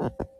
Ha ha.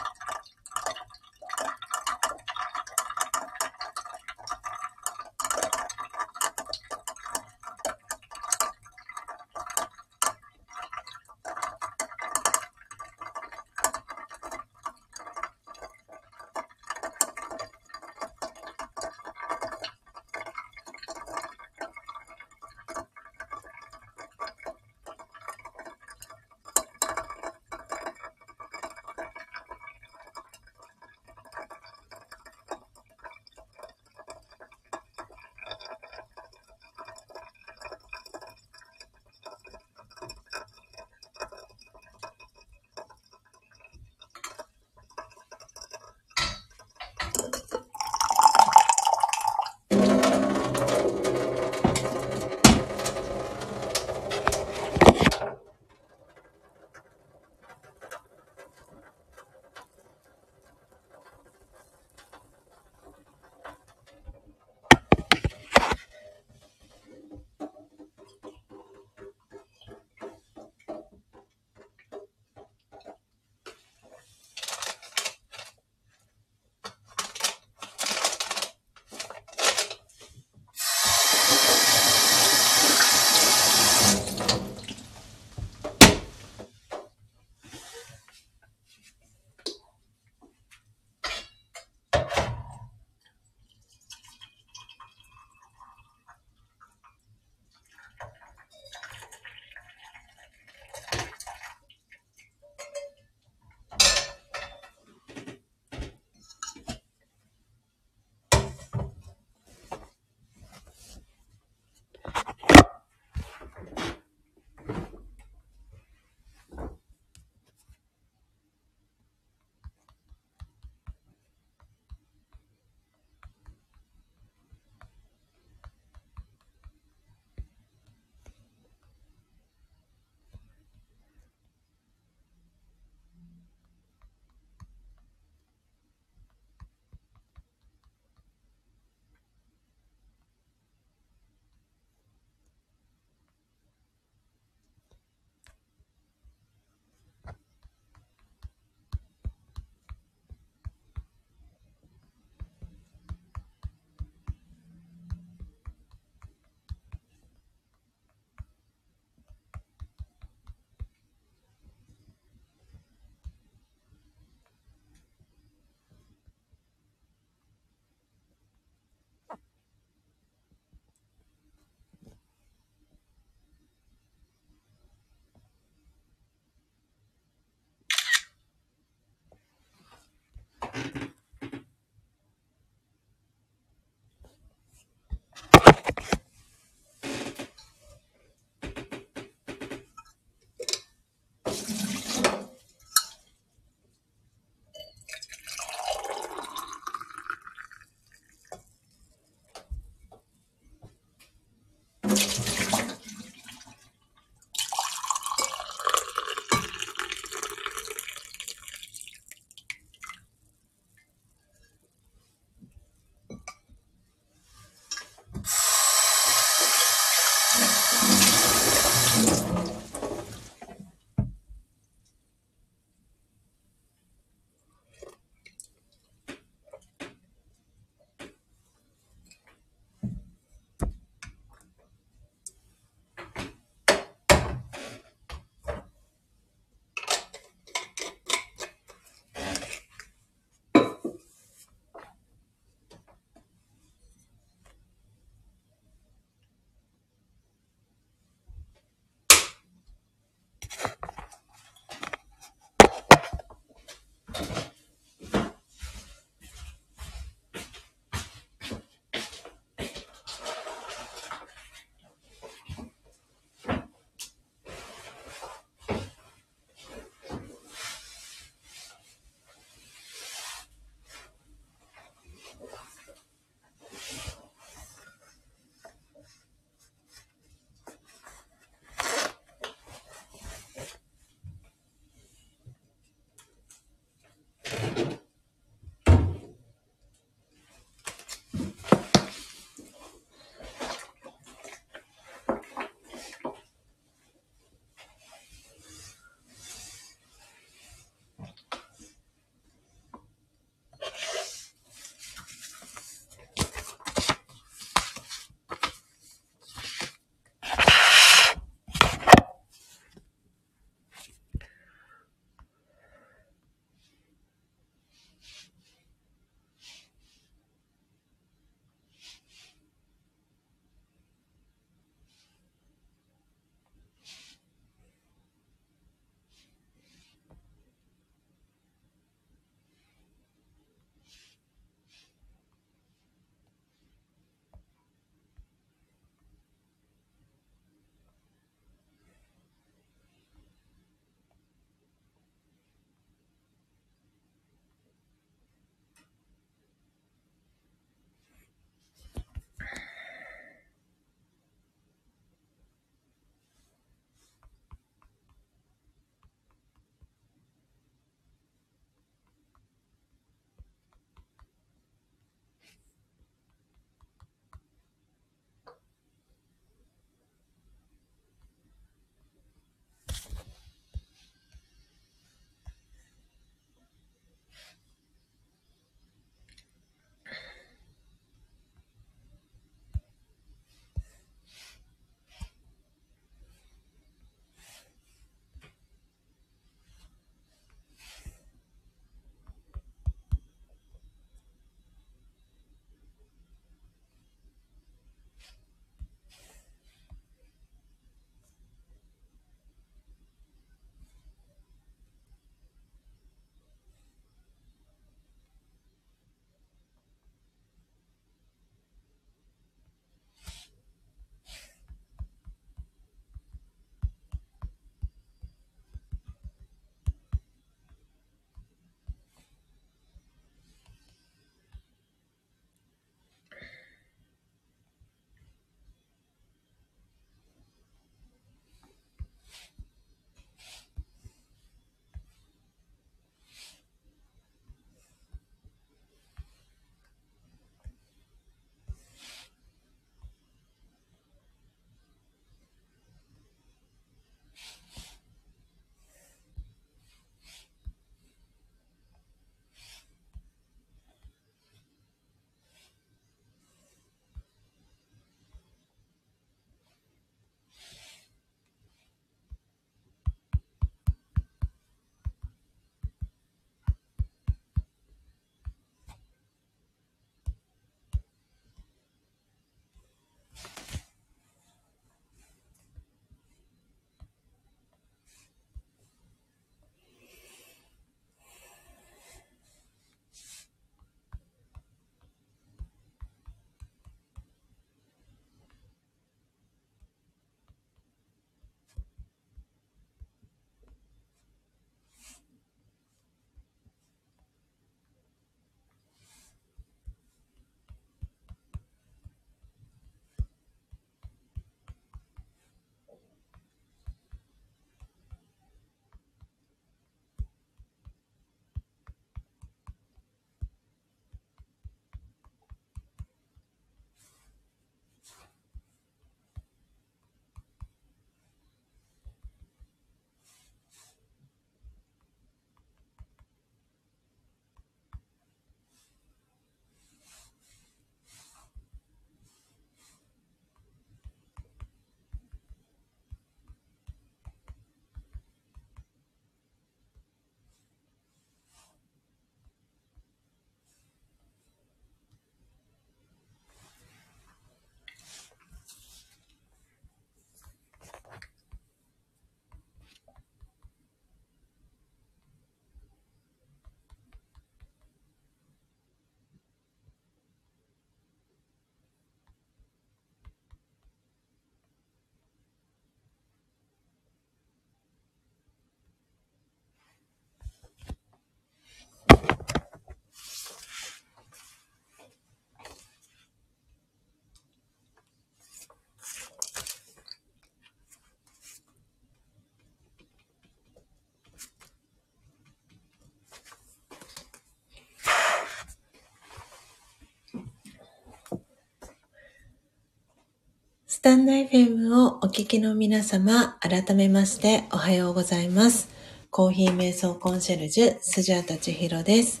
タンド FM をお聞きの皆様、改めましておはようございます。コーヒー瞑想コンシェルジュ、スジャータチヒロです。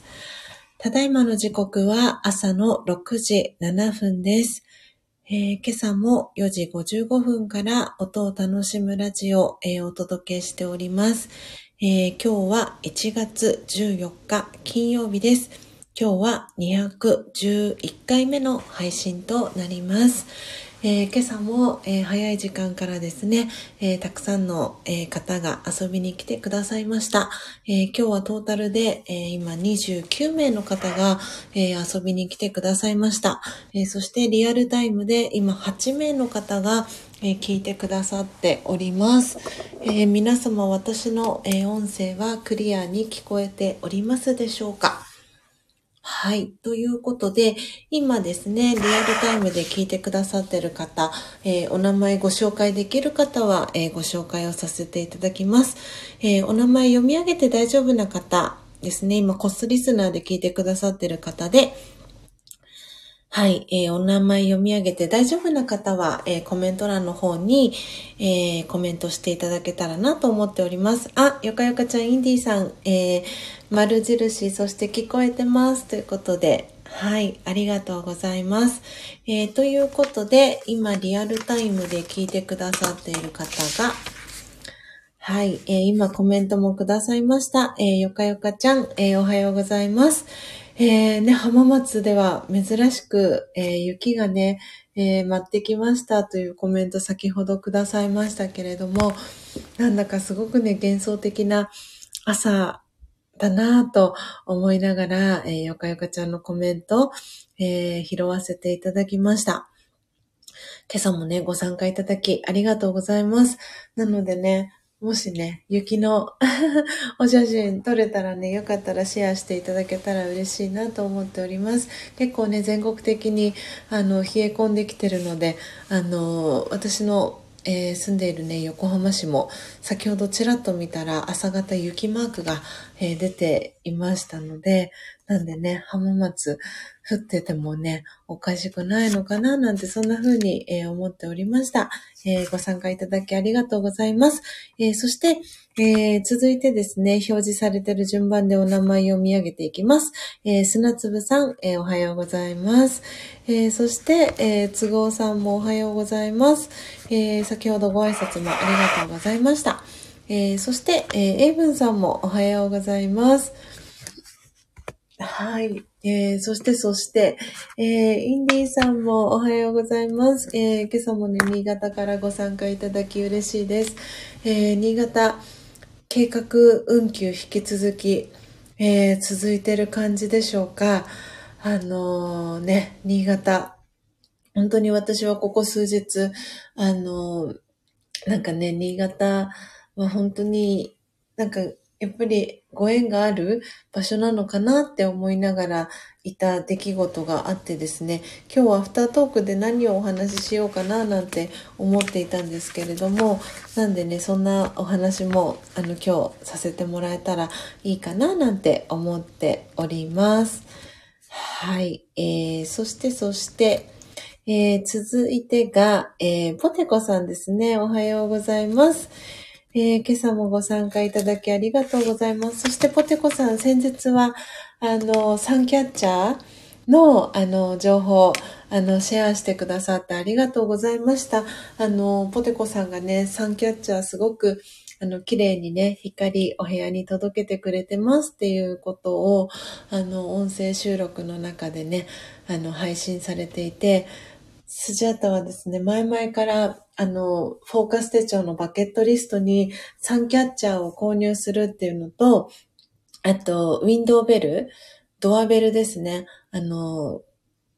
ただいまの時刻は朝の6時7分です。えー今朝も4時55分から音を楽しむラジオを、お届けしております、えー今日は1月14日金曜日です。今日は211回目の配信となります。えー今朝も、えー早い時間からですね、えーたくさんの、え方が遊びに来てくださいました。え今日はトータルで、えー今29名の方が、え遊びに来てくださいました。えそしてリアルタイムで今8名の方が、え聞いてくださっております。え皆様私の、え音声はクリアに聞こえておりますでしょうか？はい。ということで、今ですね、リアルタイムで聞いてくださってる方、えーお名前ご紹介できる方は、えーご紹介をさせていただきます。えーお名前読み上げて大丈夫な方ですね、今コスリスナーで聞いてくださってる方で、はい、えーお名前読み上げて大丈夫な方は、えーコメント欄の方に、えーコメントしていただけたらなと思っております。あ、よかよかちゃん、インディーさん、えー丸印、そして聞こえてます。ということで、はい、ありがとうございます。えーということで、今リアルタイムで聞いてくださっている方が、はい、えー今コメントもくださいました。えーよかよかちゃん、えーおはようございます。えーね、浜松では珍しく、えー雪がね、えー舞ってきましたというコメント先ほどくださいましたけれども、なんだかすごくね、幻想的な朝だなぁと思いながら、えーよかよかちゃんのコメント、えー拾わせていただきました。今朝もね、ご参加いただきありがとうございます。なのでね、もしね、雪の お写真撮れたらね、よかったらシェアしていただけたら嬉しいなと思っております。結構ね、全国的にあの冷え込んできてるので、あの、私の、えー住んでいるね、横浜市も先ほどちらっと見たら朝方雪マークが、えー出ていましたので、なんでね、浜松降っててもね、おかしくないのかななんてそんな風に、えー思っておりました。えーご参加いただきありがとうございます。えーそして、えー続いてですね、表示されている順番でお名前を読み上げていきます。えー砂粒さん、えおはようございます。えそして、え都合さんもおはようございます。え先ほどご挨拶もありがとうございました。えそして、えーエイブンさんもおはようございます。はい。えー、そして、そして、えー、インディーさんもおはようございます。えー、今朝もね、新潟からご参加いただき嬉しいです。えー、新潟、計画運休引き続き、えー、続いてる感じでしょうか。あのーね、新潟、本当に私はここ数日、あのーなんかね、新潟は本当になんかやっぱりご縁がある場所なのかなって思いながらいた出来事があってですね、今日はアフタートークで何をお話ししようかななんて思っていたんですけれども、なんでね、そんなお話もあの今日させてもらえたらいいかななんて思っております。はい。えー、そしてそして、えー続いてが、えーポテコさんですね。おはようございます。えー今朝もご参加いただきありがとうございます。そしてポテコさん、先日は、あの、サンキャッチャーの、あの、情報、あの、シェアしてくださってありがとうございました。あの、ポテコさんがね、サンキャッチャーすごく、あの、綺麗にね、光お部屋に届けてくれてますっていうことを、あの、音声収録の中でね、あの、配信されていて、スジャータはですね、前々から、あの、フォーカス手帳のバケットリストにサンキャッチャーを購入するっていうのと、あと、ウィンドウベル、ドアベルですね、あの、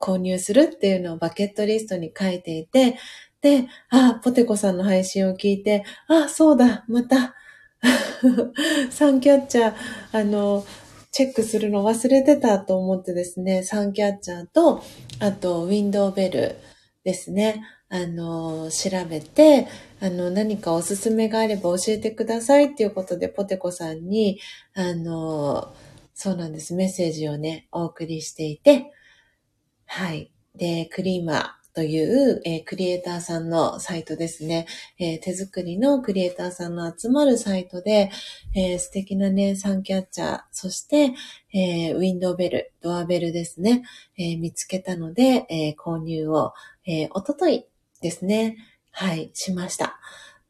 購入するっていうのをバケットリストに書いていて、で、あ、ポテコさんの配信を聞いて、あ、そうだ、また、サンキャッチャー、あの、チェックするの忘れてたと思ってですね、サンキャッチャーと、あと、ウィンドウベルですね、あの、調べて、あの、何かおすすめがあれば教えてくださいっていうことで、ポテコさんに、あの、そうなんです、メッセージをね、お送りしていて、はい。で、クリーマーという、えー、クリエイターさんのサイトですね、えー、手作りのクリエイターさんの集まるサイトで、えー、素敵なね、サンキャッチャー、そして、えウィンドウベル、ドアベルですね、え見つけたので、え購入を、えおとといですね、はい、しました。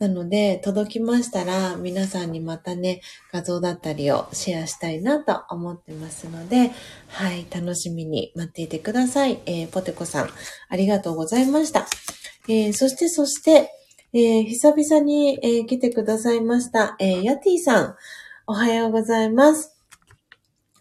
なので、届きましたら、皆さんにまたね、画像だったりをシェアしたいなと思ってますので、はい、楽しみに待っていてください。えー、ポテコさん、ありがとうございました。えー、そして、そして、えー、久々に、え、来てくださいました、えー、ヤティさん、おはようございます。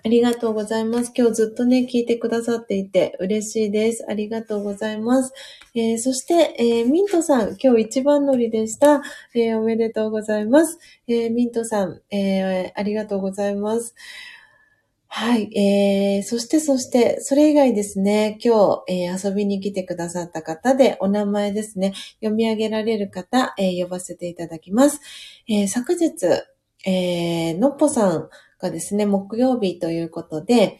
ありがとうございます。今日ずっとね、聞いてくださっていて嬉しいです。ありがとうございます。えー、そして、えー、ミントさん、今日一番乗りでした。えー、おめでとうございます。えミントさん、えありがとうございます。はい。えー、そして、そして、それ以外ですね、今日、えー、遊びに来てくださった方で、お名前ですね、読み上げられる方、えー、呼ばせていただきます。え昨日、えのっぽさん、がですね、木曜日ということで、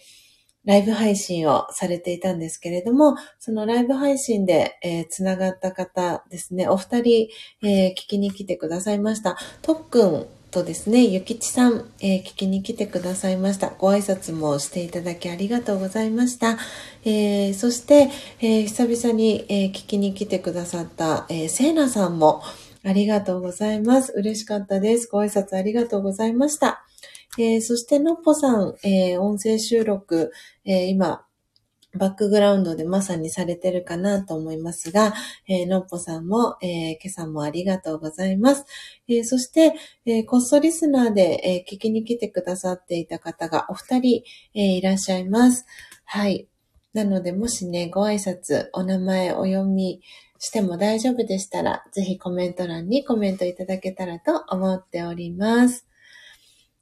ライブ配信をされていたんですけれども、そのライブ配信で、えー、つながった方ですね、お二人、えー、聞きに来てくださいました。とっくんとですね、ゆきちさん、えー、聞きに来てくださいました。ご挨拶もしていただきありがとうございました。えー、そして、えー、久々に、え聞きに来てくださった、えー、せいなさんもありがとうございます。嬉しかったです。ご挨拶ありがとうございました。えー、そして、のっぽさん、えー、音声収録、えー、今、バックグラウンドでまさにされてるかなと思いますが、えー、のっぽさんも、えー、今朝もありがとうございます。えー、そして、えー、こっそリスナーで、えー、聞きに来てくださっていた方がお二人、えー、いらっしゃいます。はい。なので、もしね、ご挨拶、お名前、お読みしても大丈夫でしたら、ぜひコメント欄にコメントいただけたらと思っております。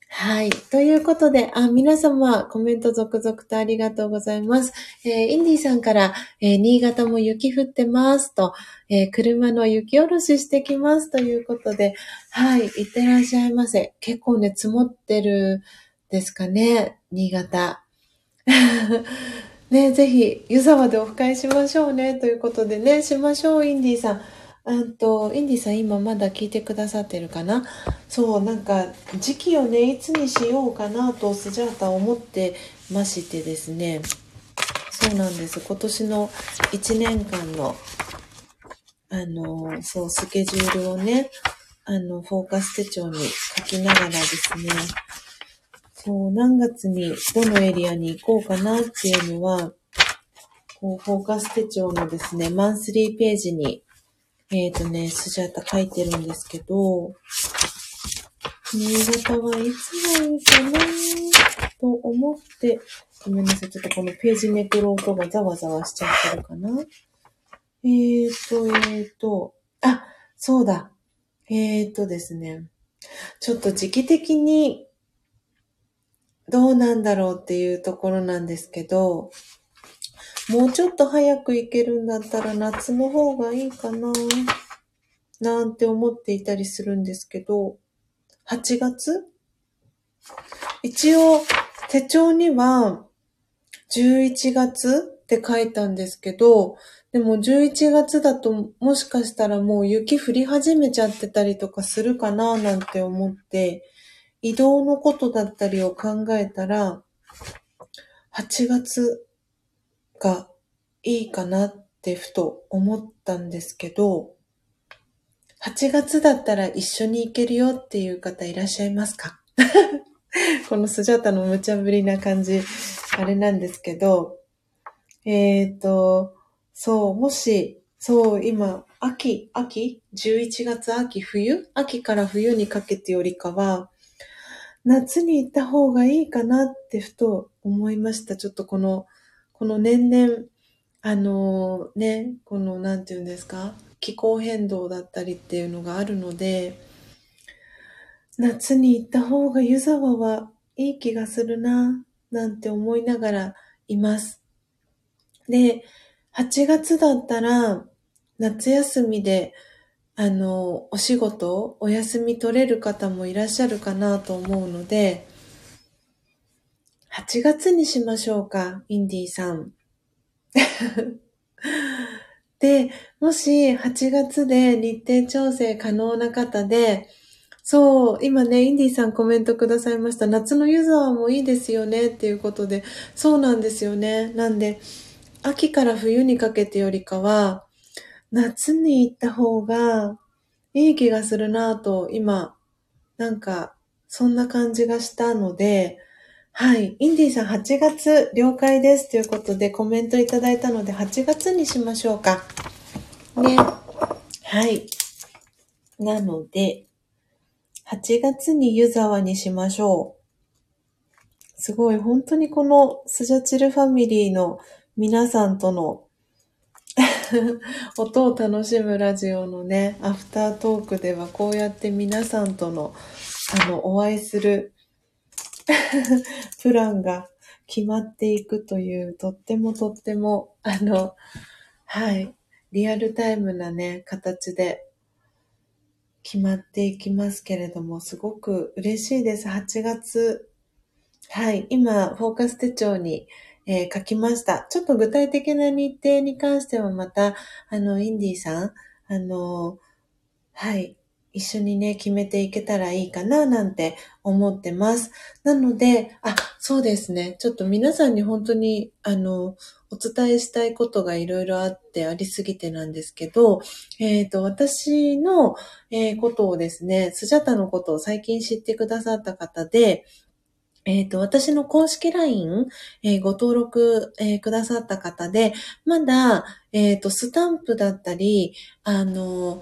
はい。ということで、あ、皆様、コメント続々とありがとうございます。えー、インディさんから、えー、新潟も雪降ってますと、えー、車の雪下ろししてきますということで、はい。いってらっしゃいませ。結構ね、積もってるですかね、新潟。ね、ぜひ、湯沢でオフ会しましょうね、ということでね、しましょう、インディさん。うんと、インディさん今まだ聞いてくださってるかな？そう、なんか時期をね、いつにしようかなとスジャータ思ってましてですね。そうなんです。今年の1年間の、あの、そう、スケジュールをね、あの、フォーカス手帳に書きながらですね、そう、何月にどのエリアに行こうかなっていうのは、こう、フォーカス手帳のですね、マンスリーページにえっ、ー、とね、スジャータ書いてるんですけど、新潟はいつがいいかなと思って、ごめんなさい。ちょっとこのページめくる音がざわざわしちゃってるかな。えーと、えーと、あ、そうだ。えーとですね。ちょっと時期的にどうなんだろうっていうところなんですけど、もうちょっと早く行けるんだったら夏の方がいいかな。なんて思っていたりするんですけど、8月？一応手帳には11月って書いたんですけど、でも11月だともしかしたらもう雪降り始めちゃってたりとかするかななんて思って、移動のことだったりを考えたら、8月がいいかなってふと思ったんですけど、8月だったら一緒に行けるよっていう方いらっしゃいますか？このスジャタの無茶ぶりな感じ、あれなんですけど、えっ、ー、と、そう、もし、そう、今、秋、秋 ?11 月秋、冬？秋から冬にかけてよりかは、夏に行った方がいいかなってふと思いました。ちょっとこのこの年々、あのね、この、なんて言うんですか、気候変動だったりっていうのがあるので、夏に行った方が湯沢はいい気がするな、なんて思いながらいます。で、8月だったら、夏休みで、あの、お仕事、お休み取れる方もいらっしゃるかなと思うので、8月にしましょうか、インディーさん。で、もし8月で日程調整可能な方で、そう、今ね、インディさんコメントくださいました。夏の湯沢もいいですよねっていうことで、そうなんですよね。なんで、秋から冬にかけてよりかは、夏に行った方がいい気がするなぁと、今、なんか、そんな感じがしたので、はい。インディさん8月了解ですということでコメントいただいたので8月にしましょうか。ね。はい。なので、8月に湯沢にしましょう。すごい、本当にこのスジャチルファミリーの皆さんとの 音を楽しむラジオのね、アフタートークではこうやって皆さんとの、あの、お会いするプランが決まっていくという、とってもとっても、あの、はい、リアルタイムなね、形で決まっていきますけれども、すごく嬉しいです。8月。はい。今、フォーカス手帳に、えー、書きました。ちょっと具体的な日程に関してはまた、あの、インディさん、あの、はい。一緒にね、決めていけたらいいかな、なんて思ってます。なので、あ、そうですね。ちょっと皆さんに本当に、あの、お伝えしたいことがいろいろあってありすぎてなんですけど、えっ、ー、と、私の、えー、ことをですね、スジャタのことを最近知ってくださった方で、えっ、ー、と、私の公式 LINE、えー、ご登録、えー、くださった方で、まだ、えっ、と、スタンプだったり、あの、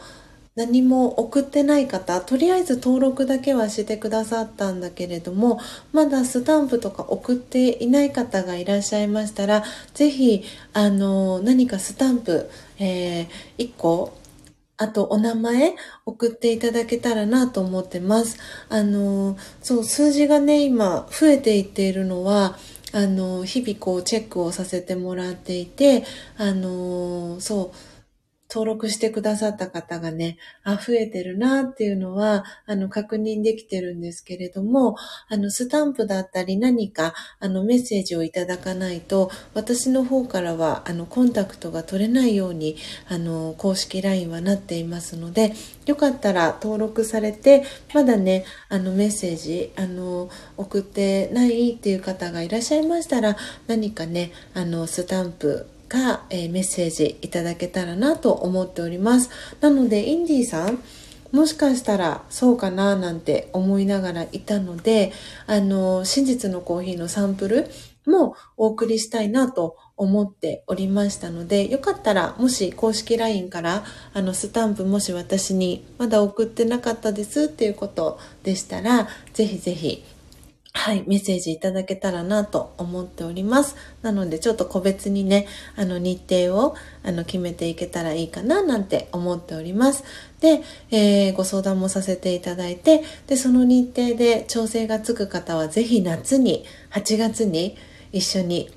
何も送ってない方、とりあえず登録だけはしてくださったんだけれども、まだスタンプとか送っていない方がいらっしゃいましたら、ぜひ、あの、何かスタンプ、えー、1個、あと、お名前送っていただけたらなと思ってます。あの、そう、数字がね、今、増えていっているのは、あの、日々こう、チェックをさせてもらっていて、あの、そう、登録してくださった方がね、あ、増えてるなっていうのは、あの、確認できてるんですけれども、あの、スタンプだったり何か、あの、メッセージをいただかないと、私の方からは、あの、コンタクトが取れないように、あの、公式 LINE はなっていますので、よかったら登録されて、まだね、あの、メッセージ、あの、送ってないっていう方がいらっしゃいましたら、何かね、あの、スタンプ、が、えー、メッセージいただけたらなと思っております。なので、インディーさん、もしかしたらそうかななんて思いながらいたので、あの、真実のコーヒーのサンプルもお送りしたいなと思っておりましたので、よかったら、もし公式 LINE から、あの、スタンプもし私にまだ送ってなかったですっていうことでしたら、ぜひぜひはい、メッセージいただけたらなと思っております。なので、ちょっと個別にね、あの、日程を、あの、決めていけたらいいかな、なんて思っております。で、えー、ご相談もさせていただいて、で、その日程で調整がつく方は、ぜひ夏に、8月に一緒に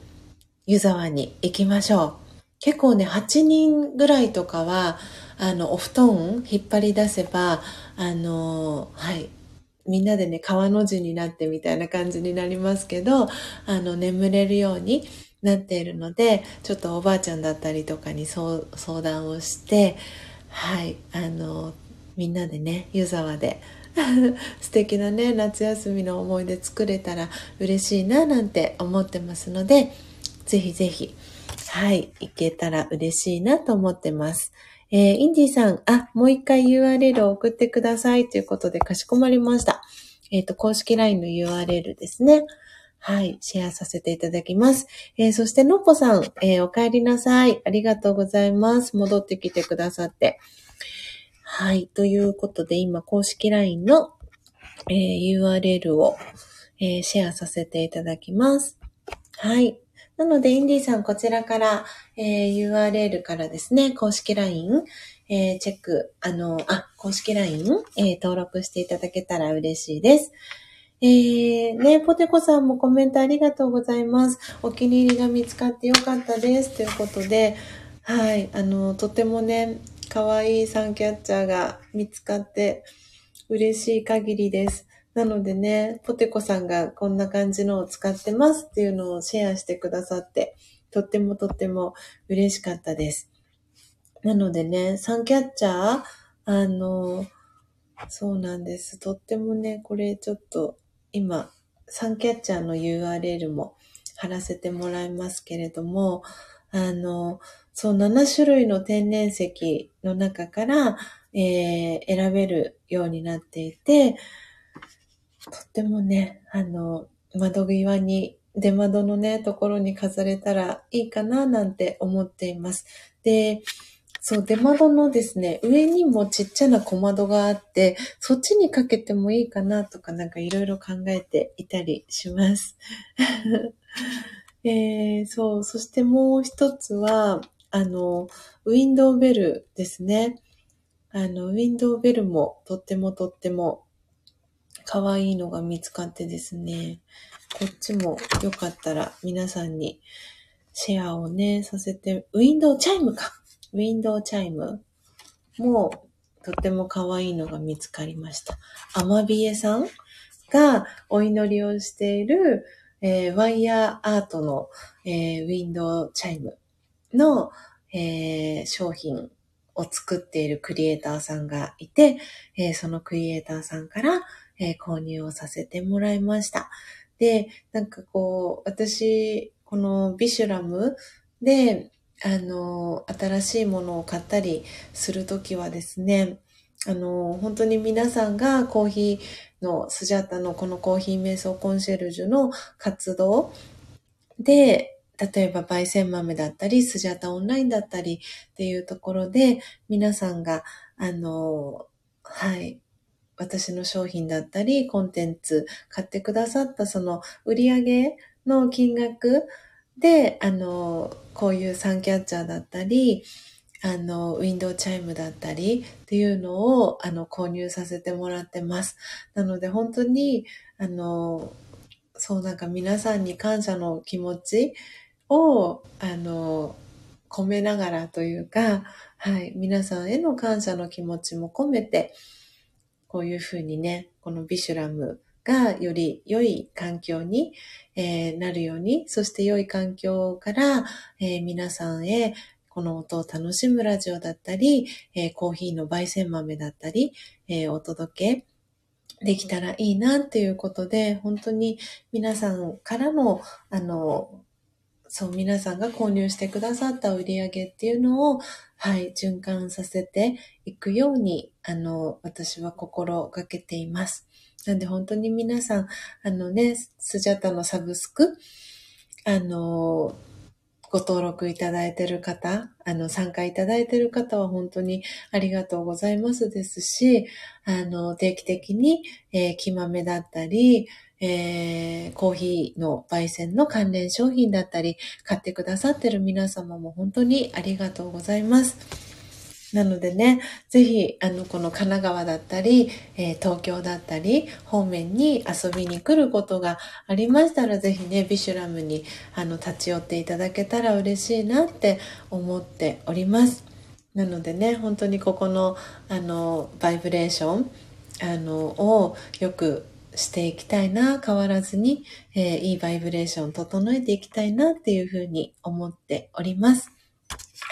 湯沢に行きましょう。結構ね、8人ぐらいとかは、あの、お布団引っ張り出せば、あの、はい、みんなでね、川の字になってみたいな感じになりますけど、あの、眠れるようになっているので、ちょっとおばあちゃんだったりとかに相談をして、はい、あの、みんなでね、湯沢で 素敵なね、夏休みの思い出作れたら嬉しいななんて思ってますので、ぜひぜひ、はい、行けたら嬉しいなと思ってます。えー、インディさん、あ、もう一回 URL を送ってくださいということでかしこまりました。えっ、ー、と、公式 LINE の URL ですね。はい、シェアさせていただきます。えー、そして、のっぽさん、えー、お帰りなさい。ありがとうございます。戻ってきてくださって。はい、ということで、今、公式 LINE の、えー、URL を、えシェアさせていただきます。はい。なので、インディさん、こちらから、えー、URL からですね、公式 LINE、えー、チェック、あの、あ、公式 LINE、えー、登録していただけたら嬉しいです。えー、ね、ポテコさんもコメントありがとうございます。お気に入りが見つかってよかったです。ということで、はい、あの、とてもね、可愛いサンキャッチャーが見つかって嬉しい限りです。なのでね、ポテコさんがこんな感じのを使ってますっていうのをシェアしてくださって、とってもとっても嬉しかったです。なのでね、サンキャッチャー、あの、そうなんです。とってもね、これちょっと今、サンキャッチャーの URL も貼らせてもらいますけれども、あの、そう、7種類の天然石の中から、えー、選べるようになっていて、とってもね、あの、窓際に、出窓のね、ところに飾れたらいいかな、なんて思っています。で、そう、出窓のですね、上にもちっちゃな小窓があって、そっちにかけてもいいかなとかなんかいろいろ考えていたりします。えー、そう、そしてもう一つは、あの、ウィンドウベルですね。あの、ウィンドウベルもとってもとっても可愛いのが見つかってですね、こっちもよかったら皆さんにシェアをね、させて、ウィンドウチャイムか。ウィンドウチャイムもうとっても可愛いのが見つかりました。アマビエさんがお祈りをしている、えー、ワイヤーアートの、えー、ウィンドウチャイムの、えー、商品を作っているクリエイターさんがいて、え、そのクリエイターさんから、えー、購入をさせてもらいました。で、なんかこう、私、このビシュラムで、あの、新しいものを買ったりするときはですね、あの、本当に皆さんがコーヒーのスジャタのこのコーヒー瞑想コンシェルジュの活動で、例えば焙煎豆だったり、スジャタオンラインだったりっていうところで、皆さんが、あの、はい、私の商品だったり、コンテンツ買ってくださったその売り上げの金額で、あの、こういうサンキャッチャーだったり、あの、ウィンドウチャイムだったりっていうのを、あの、購入させてもらってます。なので、本当に、あの、そうなんか皆さんに感謝の気持ちを、あの、込めながらというか、はい、皆さんへの感謝の気持ちも込めて、こういうふうにね、このビシュラムがより良い環境に、えー、なるように、そして良い環境から、えー、皆さんへこの音を楽しむラジオだったり、えー、コーヒーの焙煎豆だったり、えお届けできたらいいなっていうことで、本当に皆さんからの、あの、そう、皆さんが購入してくださった売り上げっていうのを、はい、循環させていくように、あの、私は心がけています。なんで本当に皆さん、あのね、スジャタのサブスク、あの、ご登録いただいてる方、あの、参加いただいてる方は本当にありがとうございますですし、あの、定期的に、えー、木豆だったり、えー、コーヒーの焙煎の関連商品だったり、買ってくださってる皆様も本当にありがとうございます。なのでね、ぜひ、あの、この神奈川だったり、えー、東京だったり、方面に遊びに来ることがありましたら、ぜひね、ビシュラムに、あの、立ち寄っていただけたら嬉しいなって思っております。なのでね、本当にここの、あの、バイブレーション、あの、をよくしていきたいな、変わらずに、えー、いいバイブレーション整えていきたいなっていうふうに思っております。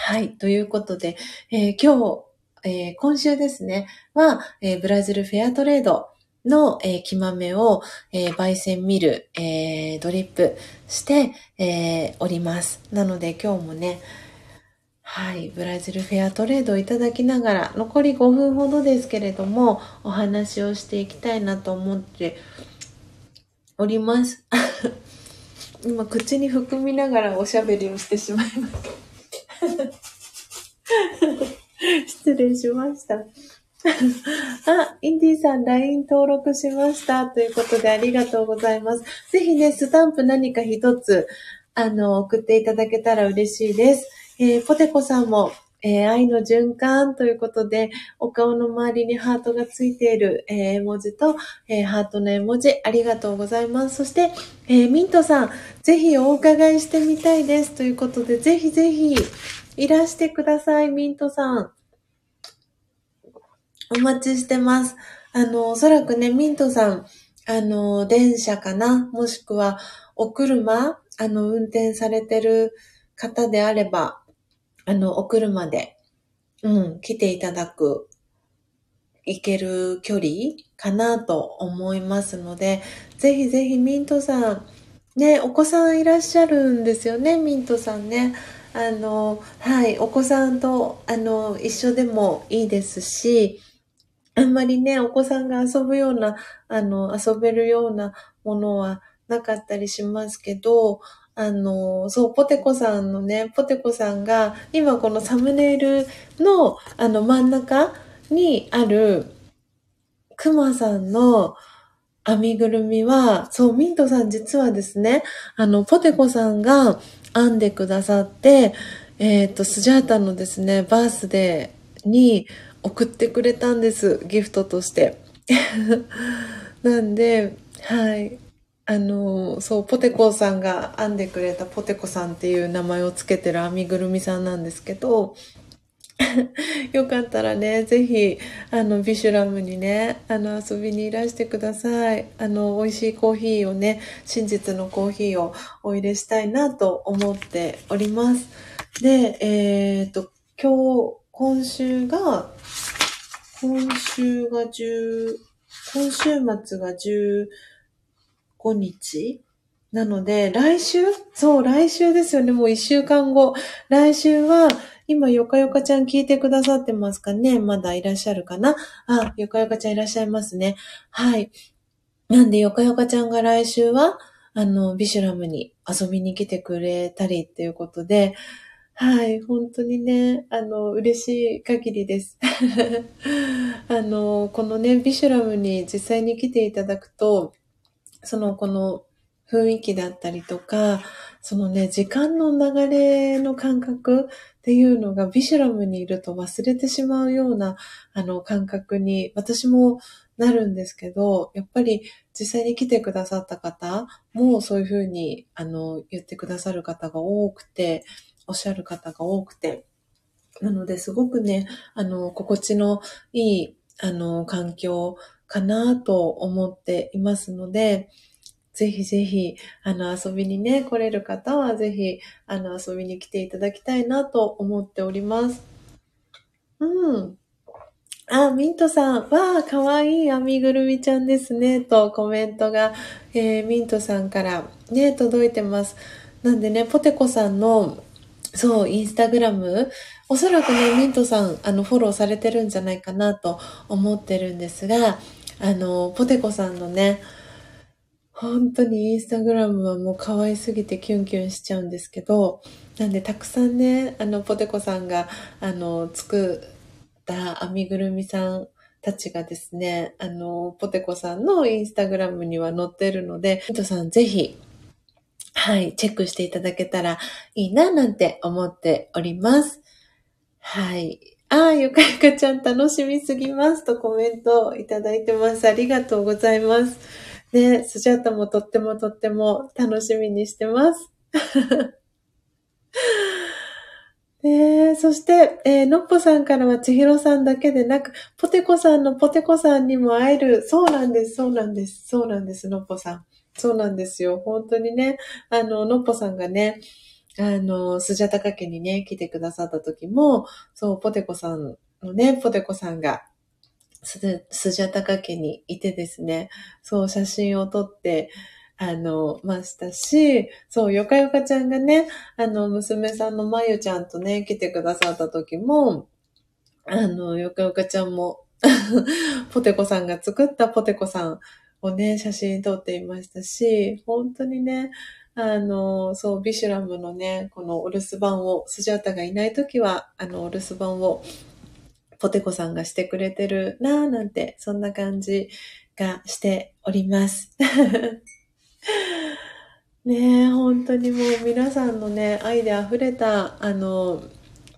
はい。ということで、えー、今日、えー、今週ですね、は、え、ブラジルフェアトレードの、えー、木豆を、え、焙煎ミル、え、ドリップして、え、おります。なので今日もね、はい。ブラジルフェアトレードをいただきながら、残り5分ほどですけれども、お話をしていきたいなと思っております。今、口に含みながらおしゃべりをしてしまいました。失礼しました。あ、インディーさん LINE 登録しました。ということでありがとうございます。ぜひね、スタンプ何か一つ、あの、送っていただけたら嬉しいです。えー、ポテコさんも、えー、愛の循環ということで、お顔の周りにハートがついている、え、絵文字と、えー、ハートの絵文字、ありがとうございます。そして、えー、ミントさん、ぜひお伺いしてみたいです。ということで、ぜひぜひ、いらしてください、ミントさん。お待ちしてます。あの、おそらくね、ミントさん、あの、電車かな？もしくは、お車？あの、運転されてる方であれば、あの、お車で、うん、来ていただく、行ける距離かなと思いますので、ぜひぜひミントさん、ね、お子さんいらっしゃるんですよね、ミントさんね。あの、はい、お子さんと、あの、一緒でもいいですし、あんまりね、お子さんが遊ぶような、あの、遊べるようなものはなかったりしますけど、あの、そう、ポテコさんのね、ポテコさんが、今このサムネイルの、あの、真ん中にある、クマさんの編みぐるみは、そう、ミントさん実はですね、あの、ポテコさんが編んでくださって、えっ、ー、と、スジャータのですね、バースデーに、送ってくれたんです。ギフトとして。なんで、はい。あの、そう、ポテコさんが編んでくれたポテコさんっていう名前をつけてる編みぐるみさんなんですけど、よかったらね、ぜひ、あの、ビシュラムにね、あの、遊びにいらしてください。あの、美味しいコーヒーをね、真実のコーヒーをお入れしたいなと思っております。で、えっ、ー、と、今日、今週が、今週が10、今週末が15日なので、来週？そう、来週ですよね。もう一週間後。来週は、今、よかよかちゃん聞いてくださってますかね？まだいらっしゃるかな？あ、よかよかちゃんいらっしゃいますね。はい。なんで、よかよかちゃんが来週は、あの、ビシュラムに遊びに来てくれたりっていうことで、はい、本当にね、あの、嬉しい限りです。あの、このね、ビシュラムに実際に来ていただくと、その、この雰囲気だったりとか、そのね、時間の流れの感覚っていうのがビシュラムにいると忘れてしまうような、あの、感覚に私もなるんですけど、やっぱり実際に来てくださった方もそういうふうに、あの、言ってくださる方が多くて、おっしゃる方が多くて、なので、すごくね、あの、心地のいい、あの、環境かなと思っていますので、ぜひぜひ、あの、遊びにね、来れる方は、ぜひ、あの、遊びに来ていただきたいなと思っております。うん。あ、ミントさん、わあ、かわいい編みぐるみちゃんですね、とコメントが、えー、ミントさんからね、届いてます。なんでね、ポテコさんのそう、インスタグラム、おそらくね、ミントさん、あの、フォローされてるんじゃないかなと思ってるんですが、あの、ポテコさんのね、本当にインスタグラムはもう可愛すぎてキュンキュンしちゃうんですけど、なんでたくさんね、あの、ポテコさんが、あの、作った編みぐるみさんたちがですね、あの、ポテコさんのインスタグラムには載ってるので、ミトさんぜひ、はい、チェックしていただけたらいいな、なんて思っております。はい。ああ、ゆかゆかちゃん楽しみすぎますとコメントいただいてます。ありがとうございます。ね、スジャータもとってもとっても楽しみにしてます。ねそして、えー、のっぽさんからは千尋さんだけでなく、ポテコさんのポテコさんにも会える。そうなんです、そうなんです、そうなんです、のっぽさん。そうなんですよ。本当にね、あの、のっぽさんがね、あの、スジャタカ家にね、来てくださった時も、そう、ポテコさんのね、ポテコさんが、ススジャタカ家にいてですね、そう、写真を撮って、あの、ましたし、そう、よかよかちゃんがね、あの、娘さんのまゆちゃんとね、来てくださった時も、あの、よかよかちゃんも ポテコさんが作ったポテコさんをね、写真撮っていましたし、本当にね、あの、そう、ビシュラムのね、このお留守番を、スジャータがいないときは、あの、お留守番を、ポテコさんがしてくれてるなぁなんて、そんな感じがしております。ねえ、本当にもう皆さんのね、愛で溢れた、あの、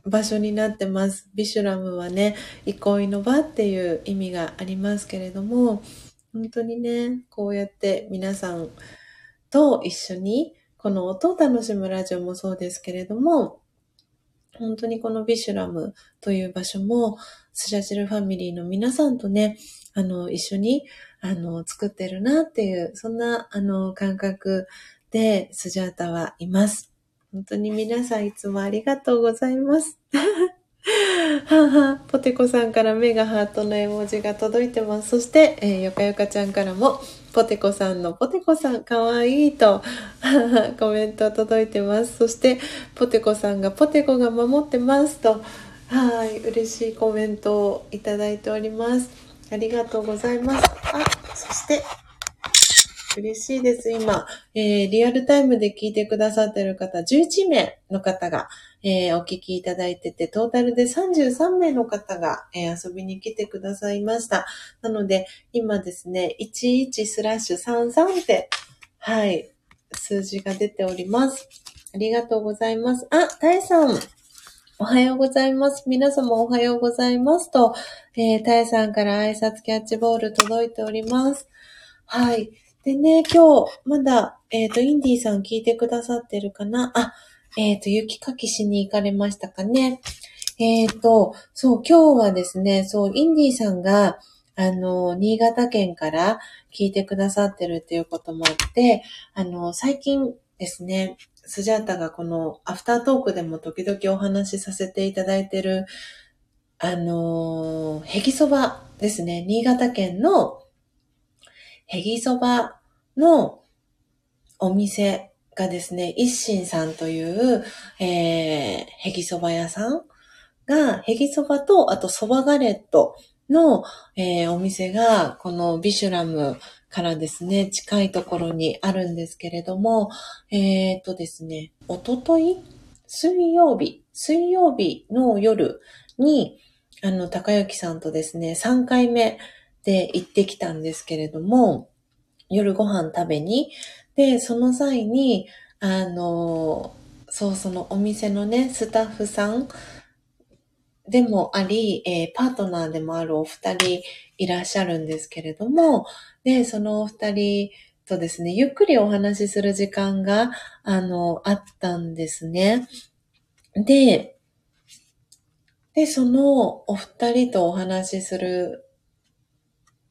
場所になってます。ビシュラムはね、憩いの場っていう意味がありますけれども、本当にね、こうやって皆さんと一緒に、この音を楽しむラジオもそうですけれども、本当にこのビシュラムという場所も、スジャチルファミリーの皆さんとね、あの、一緒に、あの、作ってるなっていう、そんな、あの、感覚で、スジャータはいます。本当に皆さんいつもありがとうございます。はは、ポテコさんから目がハートの絵文字が届いてます。そして、えー、よかよかちゃんからも、ポテコさんのポテコさんかわいいと、コメント届いてます。そして、ポテコさんがポテコが守ってますと、はい、嬉しいコメントをいただいております。ありがとうございます。あ、そして、嬉しいです。今、えー、リアルタイムで聞いてくださってる方、11名の方が、えー、お聞きいただいてて、トータルで33名の方が、えー、遊びに来てくださいました。なので、今ですね、11スラッシュ33って、はい、数字が出ております。ありがとうございます。あ、タイさん。おはようございます。皆様おはようございますと、えー、タイさんから挨拶キャッチボール届いております。はい。でね、今日、まだ、えっ、ー、と、インディーさん聞いてくださってるかな？あ、えっ、ー、と、雪かきしに行かれましたかね？えっ、ー、と、そう、今日はですね、そう、インディーさんが、あの、新潟県から聞いてくださってるっていうこともあって、あの、最近ですね、スジャータがこのアフタートークでも時々お話しさせていただいてる、あの、ヘギそばですね、新潟県のヘギそばのお店がですね、一心さんという、えー、ヘギそば屋さんが、ヘギそばと、あとそばガレットの、えー、お店が、このビシュラムからですね、近いところにあるんですけれども、えー、っとですね、おととい？水曜日、水曜日の夜に、あの、高幸さんとですね、3回目で行ってきたんですけれども、夜ご飯食べに、で、その際に、あの、そう、そのお店のね、スタッフさんでもあり、えー、パートナーでもあるお二人いらっしゃるんですけれども、で、そのお二人とですね、ゆっくりお話しする時間が、あの、あったんですね。で、で、そのお二人とお話しする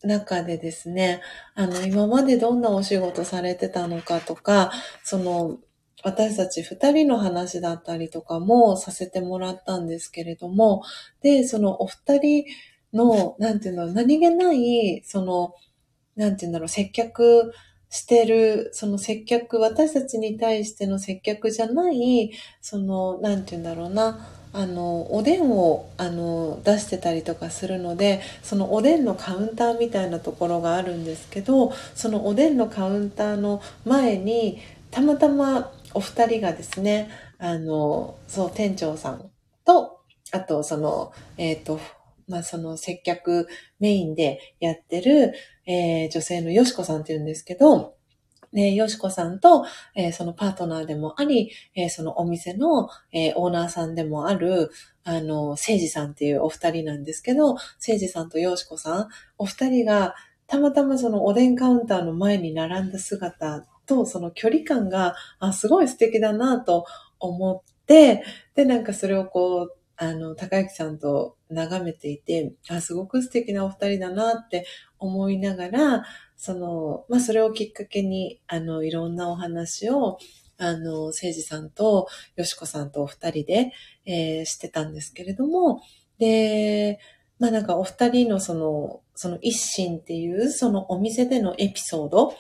中でですね、あの、今までどんなお仕事されてたのかとか、その、私たち二人の話だったりとかもさせてもらったんですけれども、で、そのお二人の、なんていうの、何気ない、その、なんていうんだろう、接客してる、その接客、私たちに対しての接客じゃない、その、なんていうんだろうな、あのおでんをあの出してたりとかするのでそのおでんのカウンターみたいなところがあるんですけどそのおでんのカウンターの前にたまたまお二人がですねあのそう店長さんとあとそのえっ、ー、とまあその接客メインでやってる、えー、女性のよしこさんっていうんですけどで、よしこさんと、えー、そのパートナーでもあり、えー、そのお店の、えー、オーナーさんでもある、あの、せいじさんっていうお二人なんですけど、せいじさんとよしこさん、お二人が、たまたまそのおでんカウンターの前に並んだ姿と、その距離感が、あ、すごい素敵だなと思って、で、なんかそれをこう、あの、高幸さんと眺めていて、あ、すごく素敵なお二人だなって思いながら、その、まあ、それをきっかけに、あの、いろんなお話を、あの、せいじさんとよしこさんとお二人で、えー、してたんですけれども、で、まあ、なんかお二人のその、その一心っていう、そのお店でのエピソードっ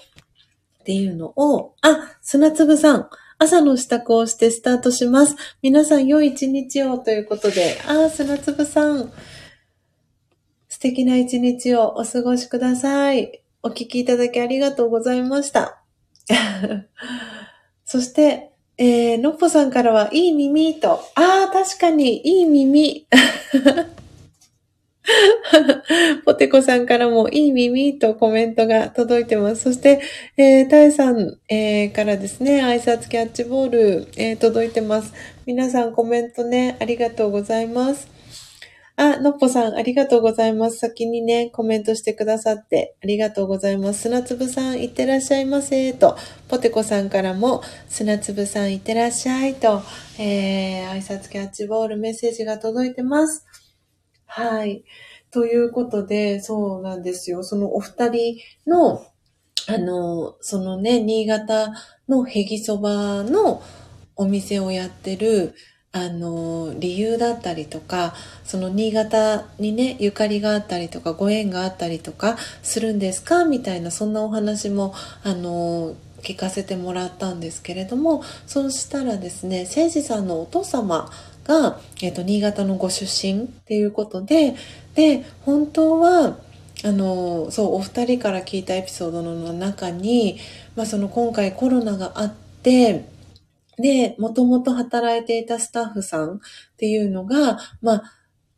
ていうのを、あ、砂粒さん、朝の支度をしてスタートします。皆さん良い一日をということで、あ、砂粒さん、素敵な一日をお過ごしください。お聞きいただきありがとうございました。そして、えー、のっぽさんからは、いい耳と、ああ、確かに、いい耳。ポテコさんからも、いい耳とコメントが届いてます。そして、えー、タイさん、えー、からですね、挨拶キャッチボール、えー、届いてます。皆さんコメントね、ありがとうございます。あ、のっぽさん、ありがとうございます。先にね、コメントしてくださって、ありがとうございます。砂粒さん、いってらっしゃいませ、と、ポテコさんからも、砂粒さん、いってらっしゃい、と、えー、挨拶キャッチボールメッセージが届いてます。はい。ということで、そうなんですよ。そのお二人の、あの、そのね、新潟のヘギそばのお店をやってる、あの、理由だったりとか、その新潟にね、ゆかりがあったりとか、ご縁があったりとかするんですか？みたいな、そんなお話も、あの、聞かせてもらったんですけれども、そうしたらですね、誠司さんのお父様が、えっ、と、新潟のご出身っていうことで、で、本当は、あの、そう、お二人から聞いたエピソードの中に、まあ、その今回コロナがあって、で、もともと働いていたスタッフさんっていうのが、まあ、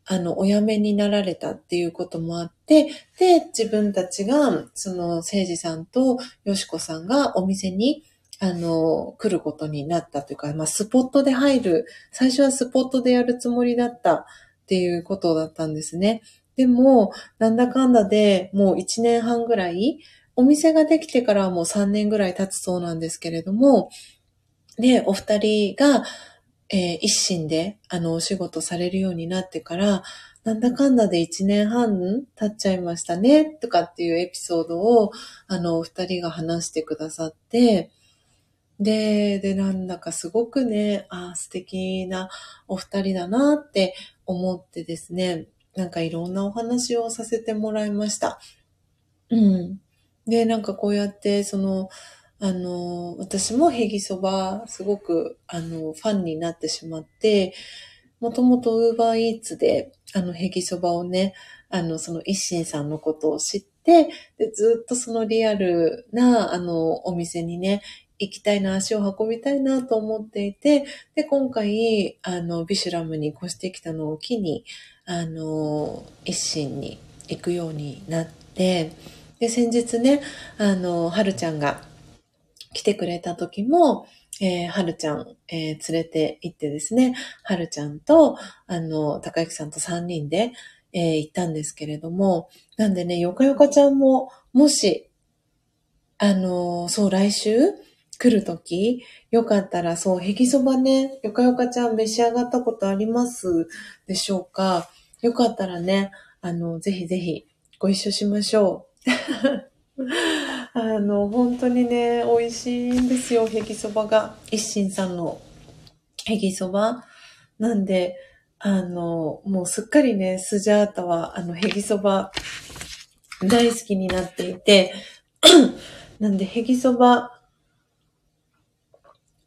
あの、お辞めになられたっていうこともあって、で、自分たちが、その、誠治さんとよしこさんがお店に、あの、来ることになったというか、まあ、スポットで入る、最初はスポットでやるつもりだったっていうことだったんですね。でも、なんだかんだでもう1年半ぐらい、お店ができてからはもう3年ぐらい経つそうなんですけれども、で、お二人が、えー、一心で、あの、お仕事されるようになってから、なんだかんだで一年半経っちゃいましたね、とかっていうエピソードを、あの、お二人が話してくださって、で、で、なんだかすごくね、あ素敵なお二人だなって思ってですね、なんかいろんなお話をさせてもらいました。うん。で、なんかこうやって、その、あの、私もヘギそば、すごく、あの、ファンになってしまって、もともとウーバーイーツで、あの、ヘギそばをね、あの、その一心さんのことを知って、で、ずっとそのリアルな、あの、お店にね、行きたいな、足を運びたいなと思っていて、で、今回、あの、ビシュラムに越してきたのを機に、あの、一心に行くようになって、で、先日ね、あの、はるちゃんが、来てくれた時も、えー、はるちゃん、えー、連れて行ってですね、はるちゃんと、あの、高之さんと3人で、えー、行ったんですけれども、なんでね、よかよかちゃんも、もし、あの、そう、来週来るとき、よかったら、そう、へぎそばね、よかよかちゃん召し上がったことありますでしょうか？よかったらね、あの、ぜひぜひご一緒しましょう。あの、本当にね、美味しいんですよ、へぎそばが。一心さんのへぎそば。なんで、あの、もうすっかりね、スジャータは、あの、へぎそば大好きになっていて、なんで、へぎそば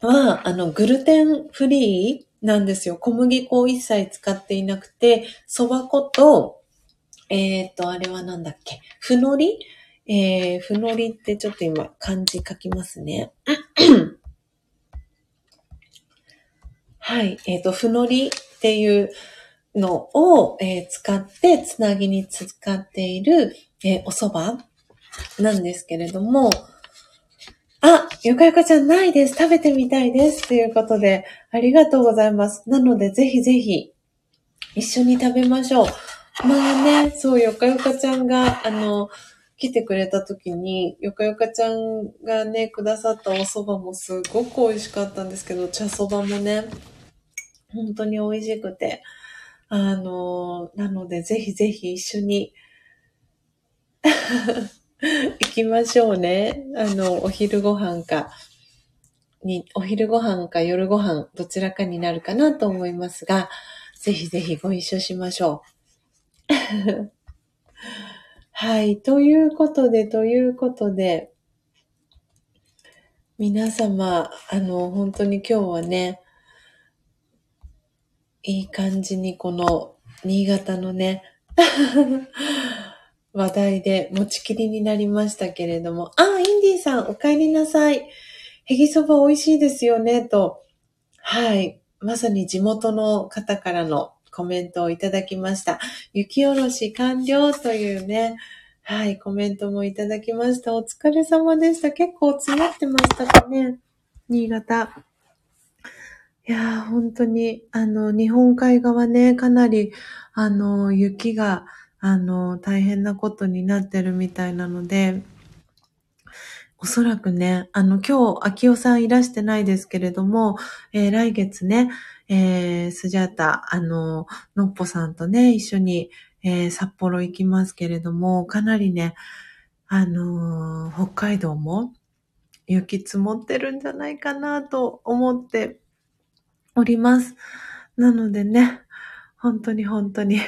は、あの、グルテンフリーなんですよ。小麦粉を一切使っていなくて、そば粉と、えっ、ー、と、あれはなんだっけ、ふのりえー、ふのりってちょっと今漢字書きますね。はい。えっ、ー、と、ふのりっていうのを、えー、使って、つなぎに使っている、えー、お蕎麦なんですけれども、あ、よかよかちゃんないです。食べてみたいです。ということで、ありがとうございます。なので、ぜひぜひ、一緒に食べましょう。まあね、そう、よかよかちゃんが、あの、来てくれた時に、よかよかちゃんがね、くださったお蕎麦もすごく美味しかったんですけど、茶蕎麦もね、本当に美味しくて、あの、なのでぜひぜひ一緒に 行きましょうね。あの、お昼ご飯か、に、お昼ご飯か夜ご飯、どちらかになるかなと思いますが、ぜひぜひご一緒しましょう。はい。ということで、ということで、皆様、あの、本当に今日はね、いい感じにこの新潟のね、話題で持ちきりになりましたけれども、あ、インディーさん、お帰りなさい。ヘギそば美味しいですよね、と。はい。まさに地元の方からのコメントをいただきました。雪下ろし完了というね、はい、コメントもいただきました。お疲れ様でした。結構詰まってましたかね。新潟。いやー、本当に、あの、日本海側ね、かなり、あの、雪が、あの、大変なことになってるみたいなので、おそらくね、あの、今日、秋代さんいらしてないですけれども、えー、来月ね、えー、スジャータ、あの、のっぽさんとね、一緒に、えー、札幌行きますけれども、かなりね、あのー、北海道も雪積もってるんじゃないかなと思っております。なのでね、本当に本当に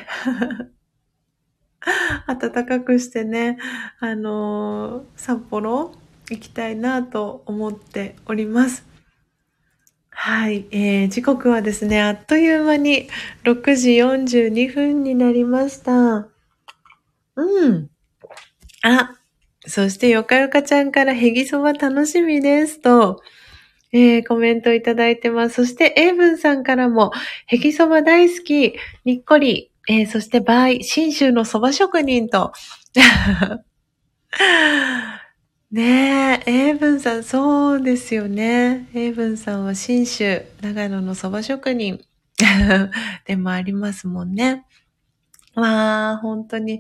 暖かくしてね、あのー、札幌行きたいなと思っております。はい、えー、時刻はですね、あっという間に6時42分になりました。うん。あ、そしてよかよかちゃんからヘギそば楽しみですと、えー、コメントいただいてます。そして、エイブンさんからも、ヘギそば大好き、にっこり、えー、そして、バイ、新州のそば職人と。ねえ、エイブンさん、そうですよね。エイブンさんは新州、長野のそば職人 でもありますもんね。わあ、本当に。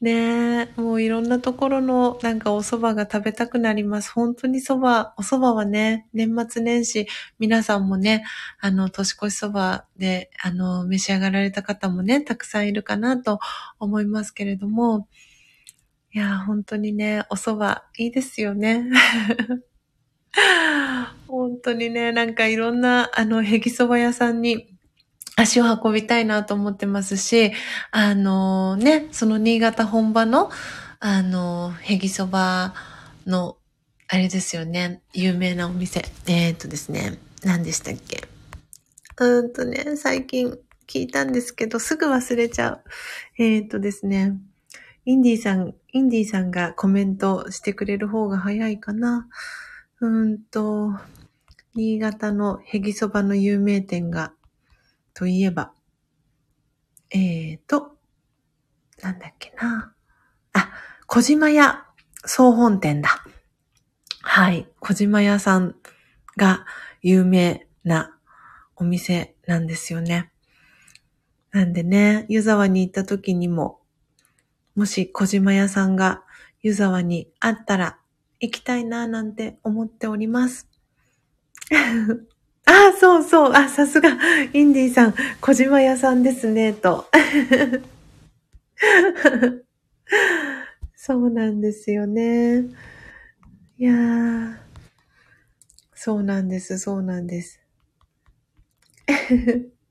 ねえ、もういろんなところのなんかお蕎麦が食べたくなります。本当に蕎麦、お蕎麦はね、年末年始、皆さんもね、あの、年越し蕎麦で、あの、召し上がられた方もね、たくさんいるかなと思いますけれども、いや、本当にね、お蕎麦、いいですよね。本当にね、なんかいろんな、あの、ヘギ蕎麦屋さんに、足を運びたいなと思ってますし、あのね、その新潟本場の、あの、ヘギそばの、あれですよね、有名なお店。えー、っとですね、何でしたっけ？うんとね、最近聞いたんですけど、すぐ忘れちゃう。えー、っとですね、インディさん、インディさんがコメントしてくれる方が早いかな。うーんと、新潟のヘギそばの有名店がといえば、えーと、なんだっけな。あ、小島屋総本店だ。はい。小島屋さんが有名なお店なんですよね。なんでね、湯沢に行った時にも、もし小島屋さんが湯沢にあったら行きたいななんて思っております。あ、そうそう。あ、さすが、インディさん、小島屋さんですね、と。そうなんですよね。いやー。そうなんです、そうなんです。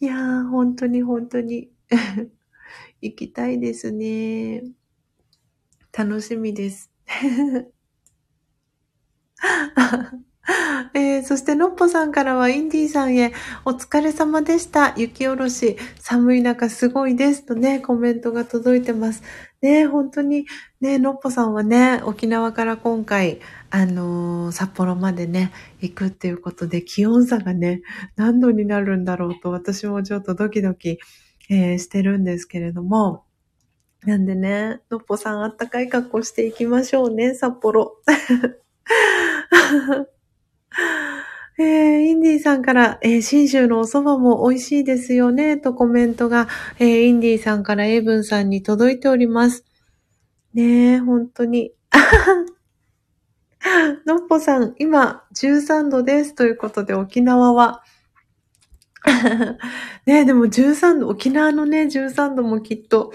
いやー、本当に本当に 行きたいですね。楽しみです。えー、そして、のっぽさんからは、インディーさんへ、お疲れ様でした。雪下ろし、寒い中すごいです。とね、コメントが届いてます。ね、本当に、ね、のっぽさんはね、沖縄から今回、あのー、札幌までね、行くっていうことで、気温差がね、何度になるんだろうと、私もちょっとドキドキ、えー、してるんですけれども、なんでね、のっぽさんあったかい格好していきましょうね、札幌。えー、インディーさんから、えー、新州のお蕎麦も美味しいですよね、とコメントが、えー、インディーさんからエイブンさんに届いております。ねえ、本当に。のっぽさん、今、13度です。ということで、沖縄は。ね、でも13度、沖縄のね、13度もきっと、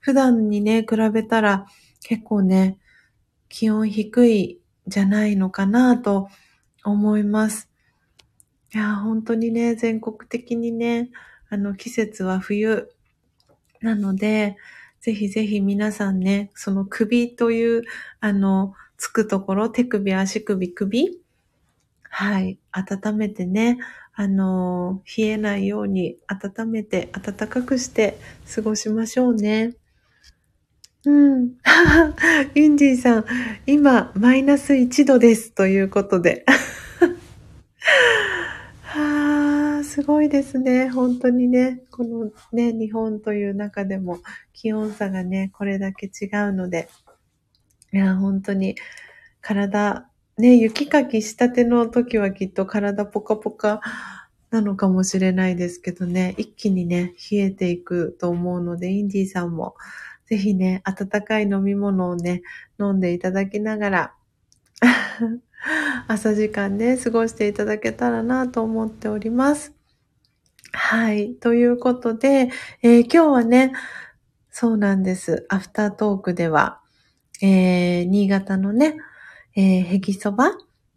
普段にね、比べたら、結構ね、気温低いじゃないのかなと思います。いや、本当にね、全国的にね、あの、季節は冬なので、ぜひぜひ皆さんね、その首という、あの、つくところ、手首、足首、首はい。温めてね、あの、冷えないように温めて、暖かくして過ごしましょうね。うん。インディさん、今、マイナス1度です。ということで。はあ、すごいですね。本当にね、このね、日本という中でも気温差がね、これだけ違うので。いや、本当に、体、ね、雪かきしたての時はきっと体ポカポカなのかもしれないですけどね、一気にね、冷えていくと思うので、インディーさんも、ぜひね、温かい飲み物をね、飲んでいただきながら、朝時間ね、過ごしていただけたらなと思っております。はい。ということで、えー、今日はね、そうなんです。アフタートークでは、えー、新潟のね、えー、ヘギそば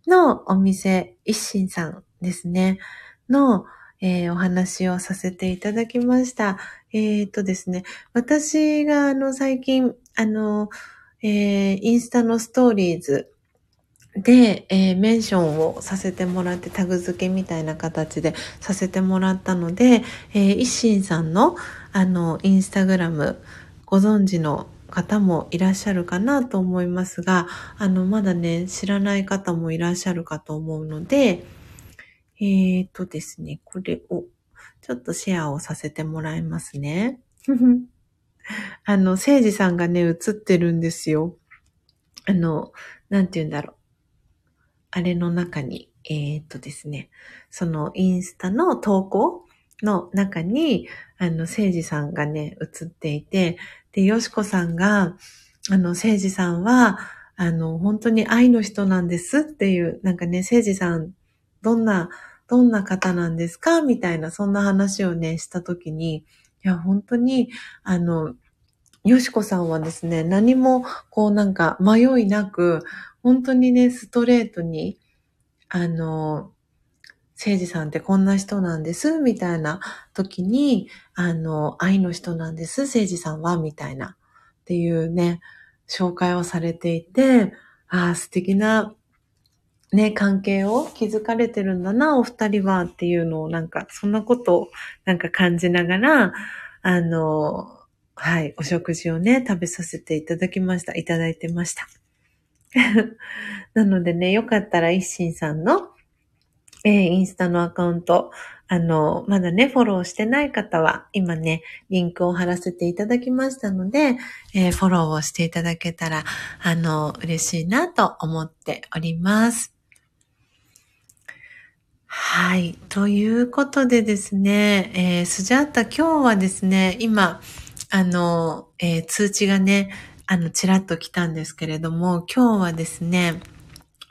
のお店、一心さんですね、の、えー、お話をさせていただきました。えっ、ー、とですね、私があの最近、あの、えー、インスタのストーリーズで、えー、メンションをさせてもらってタグ付けみたいな形でさせてもらったので、えー、一心さんのあの、インスタグラムご存知の方もいらっしゃるかなと思いますが、あの、まだね、知らない方もいらっしゃるかと思うので、えーとですね、これを、ちょっとシェアをさせてもらいますね。あの、聖治さんがね、映ってるんですよ。あの、なんて言うんだろう。あれの中に、えー、っとですね、そのインスタの投稿の中に、あの、聖治さんがね、映っていて、で、よしこさんが、あの、聖治さんは、あの、本当に愛の人なんですっていう、なんかね、聖治さん、どんな、どんな方なんですか？みたいな、そんな話をね、したときに、いや、本当に、あの、よしこさんはですね、何も、こうなんか迷いなく、本当にね、ストレートに、あの、聖治さんってこんな人なんです、みたいな時に、あの、愛の人なんです、聖治さんは、みたいな、っていうね、紹介をされていて、ああ、素敵なね、関係を築かれてるんだな、お二人はっていうのをなんか、そんなことをなんか感じながら、あの、はい、お食事をね、食べさせていただきました。いただいてました。なのでね、よかったら一心さんの、えー、インスタのアカウント、あの、まだね、フォローしてない方は、今ね、リンクを貼らせていただきましたので、えー、フォローをしていただけたら、あの、嬉しいなと思っております。はい。ということでですね、えー、スジャータ今日はですね、今、あの、えー、通知がね、あの、ちらっと来たんですけれども、今日はですね、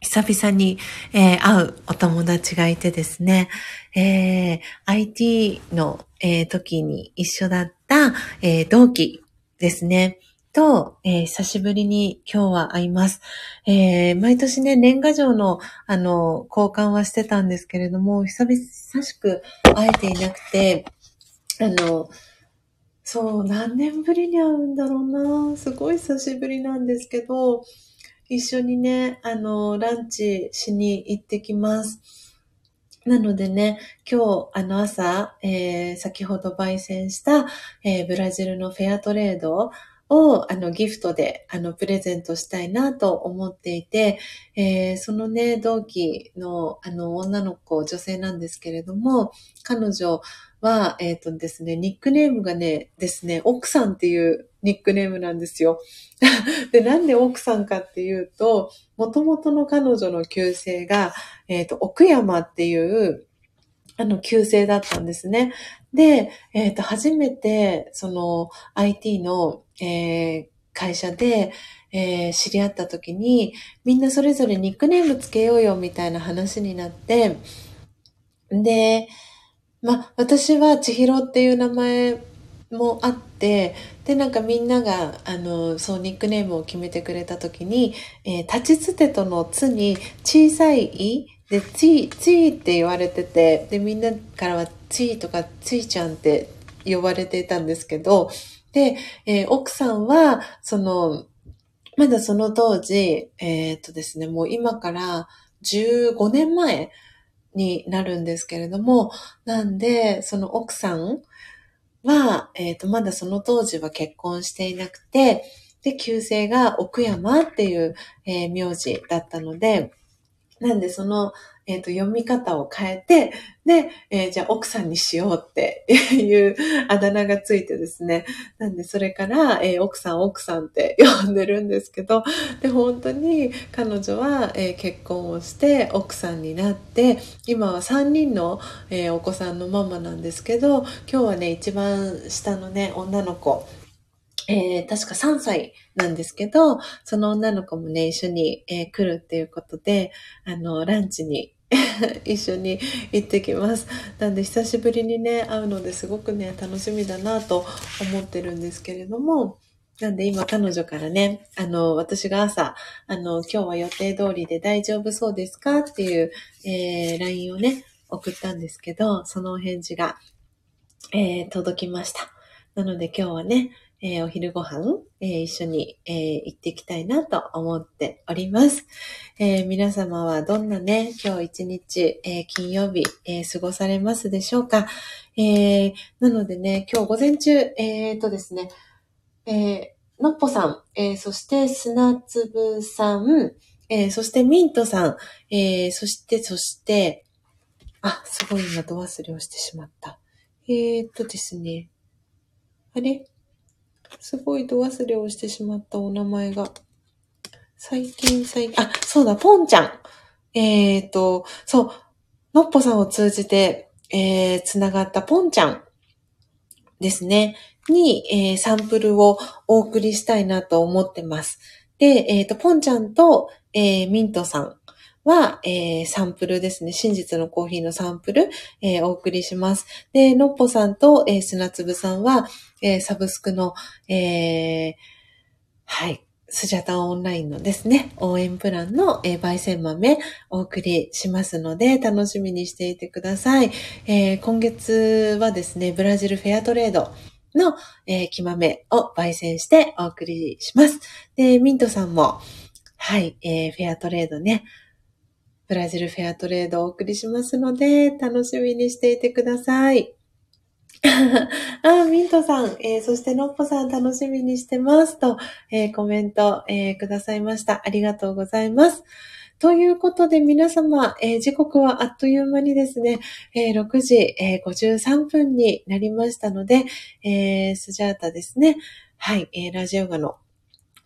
久々に、えー、会うお友達がいてですね、えー、IT の、えー、時に一緒だった、え、同期ですね。と、え、久しぶりに今日は会います。え、毎年ね、年賀状の、あの、交換はしてたんですけれども、久々しく会えていなくて、あの、そう、何年ぶりに会うんだろうな。すごい久しぶりなんですけど、一緒にね、あの、ランチしに行ってきます。なのでね、今日、あの朝、えー、先ほど焙煎した、えー、ブラジルのフェアトレードを、あの、ギフトで、あの、プレゼントしたいなと思っていて、えー、そのね、同期の、あの、女の子、女性なんですけれども、彼女は、えっ、ー、とですね、ニックネームがね、ですね、奥さんっていうニックネームなんですよ。で、なんで奥さんかっていうと、元々の彼女の旧姓が、えっ、ー、と、奥山っていう、あの、旧姓だったんですね。で、えっ、ー、と、初めて、その、IT の、えー、会社で、えー、知り合った時に、みんなそれぞれニックネームつけようよみたいな話になって、で、ま私は千尋っていう名前もあって、で、なんかみんなが、あの、そう、ニックネームを決めてくれた時に、えー、立ちつてとのつに小さいいで、ちー、ちーって言われてて、で、みんなからはちーとかちーちゃんって呼ばれていたんですけど、で、えー、奥さんは、その、まだその当時、えー、っとですね、もう今から15年前になるんですけれども、なんで、その奥さんは、えー、っと、まだその当時は結婚していなくて、で、旧姓が奥山っていう、えー、名字だったので、なんでその、えっ、ー、と、読み方を変えて、で、えー、じゃあ奥さんにしようって いうあだ名がついてですね。なんでそれから、えー、奥さん奥さんって 呼んでるんですけど、で、本当に彼女は、え結婚をして奥さんになって、今は3人の、えお子さんのママなんですけど、今日はね、一番下のね、女の子、えー、確か3歳なんですけど、その女の子もね、一緒に、えー、来るっていうことで、あの、ランチに 一緒に行ってきます。なんで久しぶりにね、会うのですごくね、楽しみだなと思ってるんですけれども、なんで今彼女からね、あの、私が朝、あの、今日は予定通りで大丈夫そうですかっていう、えー、LINE をね、送ったんですけど、そのお返事が、えー、届きました。なので今日はね、えー、お昼ご飯、えー、一緒に、えー、行っていきたいなと思っております。え皆様はどんなね、今日一日、え金曜日、え過ごされますでしょうか、えなのでね、今日午前中、えっとですね、えのっぽさん、えそして砂粒さん、えそしてミントさん、えそして、そして、あ、すごい今度忘れをしてしまった。えっとですね、あれ？すごい度忘れをしてしまったお名前が。最近、最近、あ、そうだ、ポンちゃん。えっ、ー、と、そう、のっぽさんを通じて、えー、つながったポンちゃんですね、に、えー、サンプルをお送りしたいなと思ってます。で、えっ、ー、と、ポンちゃんと、えー、ミントさんは、えー、サンプルですね。真実のコーヒーのサンプル、えー、お送りします。で、のっぽさんと、えー、砂粒さんは、えー、サブスクの、えー、はい、スジャタオンラインのですね、応援プランの、えー、焙煎豆お送りしますので、楽しみにしていてください。えー、今月はですね、ブラジルフェアトレードの、えー、木豆を焙煎してお送りします。で、ミントさんも、はい、えー、フェアトレードね、ブラジルフェアトレードをお送りしますので、楽しみにしていてください。あ、ミントさん、えー、そしてのっぽさん楽しみにしてますと、えー、コメント、えー、くださいました。ありがとうございます。ということで皆様、え時刻はあっという間にですね、え6時、え53分になりましたので、えスジャータですね。はい、えラジオガの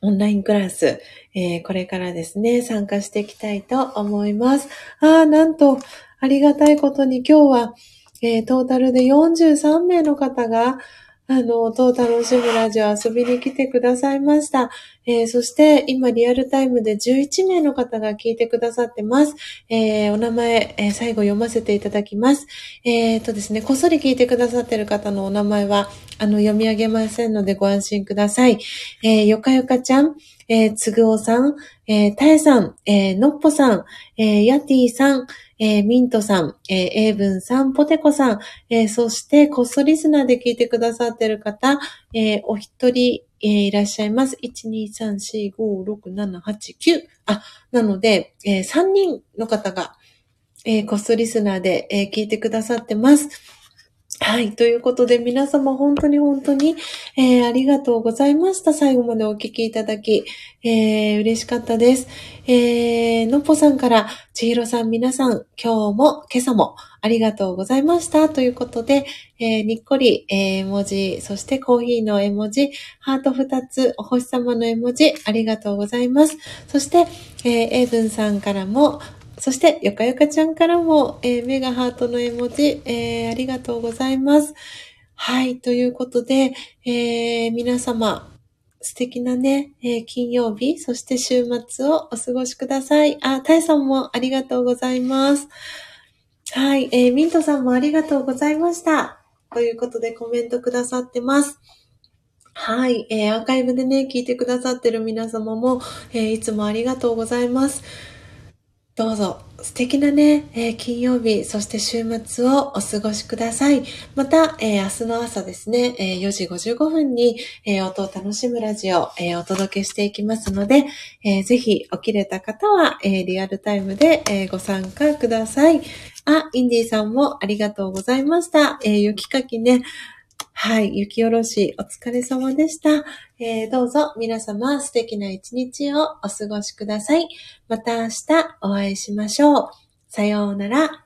オンラインクラス、えー、これからですね、参加していきたいと思います。ああ、なんと、ありがたいことに今日は、えー、トータルで43名の方が、あの、と楽しむラジオ遊びに来てくださいました。えー、そして、今リアルタイムで11名の方が聞いてくださってます。えー、お名前、えー、最後読ませていただきます。えー、とですね、こっそり聞いてくださってる方のお名前は、あの、読み上げませんのでご安心ください。えー、よかよかちゃん、えー、つぐおさん、えー、たえさん、えー、のっぽさん、えー、やてぃさん、えー、ミントさん、えー、エイブンさん、ポテコさん、えー、そして、こっそリスナーで聞いてくださってる方、えー、お一人、えー、いらっしゃいます。1、2、3、4、5、6、7、8、9。あ、なので、えー、3人の方が、えー、こっそリスナーで、えー、聞いてくださってます。はい。ということで、皆様本当に本当に、えー、ありがとうございました。最後までお聞きいただき、えー、嬉しかったです。えー、のっぽさんから、ちひろさん皆さん、今日も、今朝も、ありがとうございました。ということで、えー、にっこり、えー、絵文字、そしてコーヒーの絵文字、ハート2つ、お星様の絵文字、ありがとうございます。そして、えー、エイブンさんからも、そして、よかよかちゃんからも、えー、メガハートの絵文字、えー、ありがとうございます。はい、ということで、えー、皆様、素敵なね、えー、金曜日、そして週末をお過ごしください。あ、タイさんもありがとうございます。はい、えー、ミントさんもありがとうございました。ということでコメントくださってます。はい、えー、アーカイブでね、聞いてくださってる皆様も、えー、いつもありがとうございます。どうぞ素敵なね、えー、金曜日、そして週末をお過ごしください。また、えー、明日の朝ですね、えー、4時55分に、え音を楽しむラジオ、えお届けしていきますので、えぜひ起きれた方は、えリアルタイムで、えご参加ください。あ、インディさんもありがとうございました。え雪かきね、はい、雪下ろしお疲れ様でした。えー、どうぞ皆様素敵な一日をお過ごしください。また明日お会いしましょう。さようなら。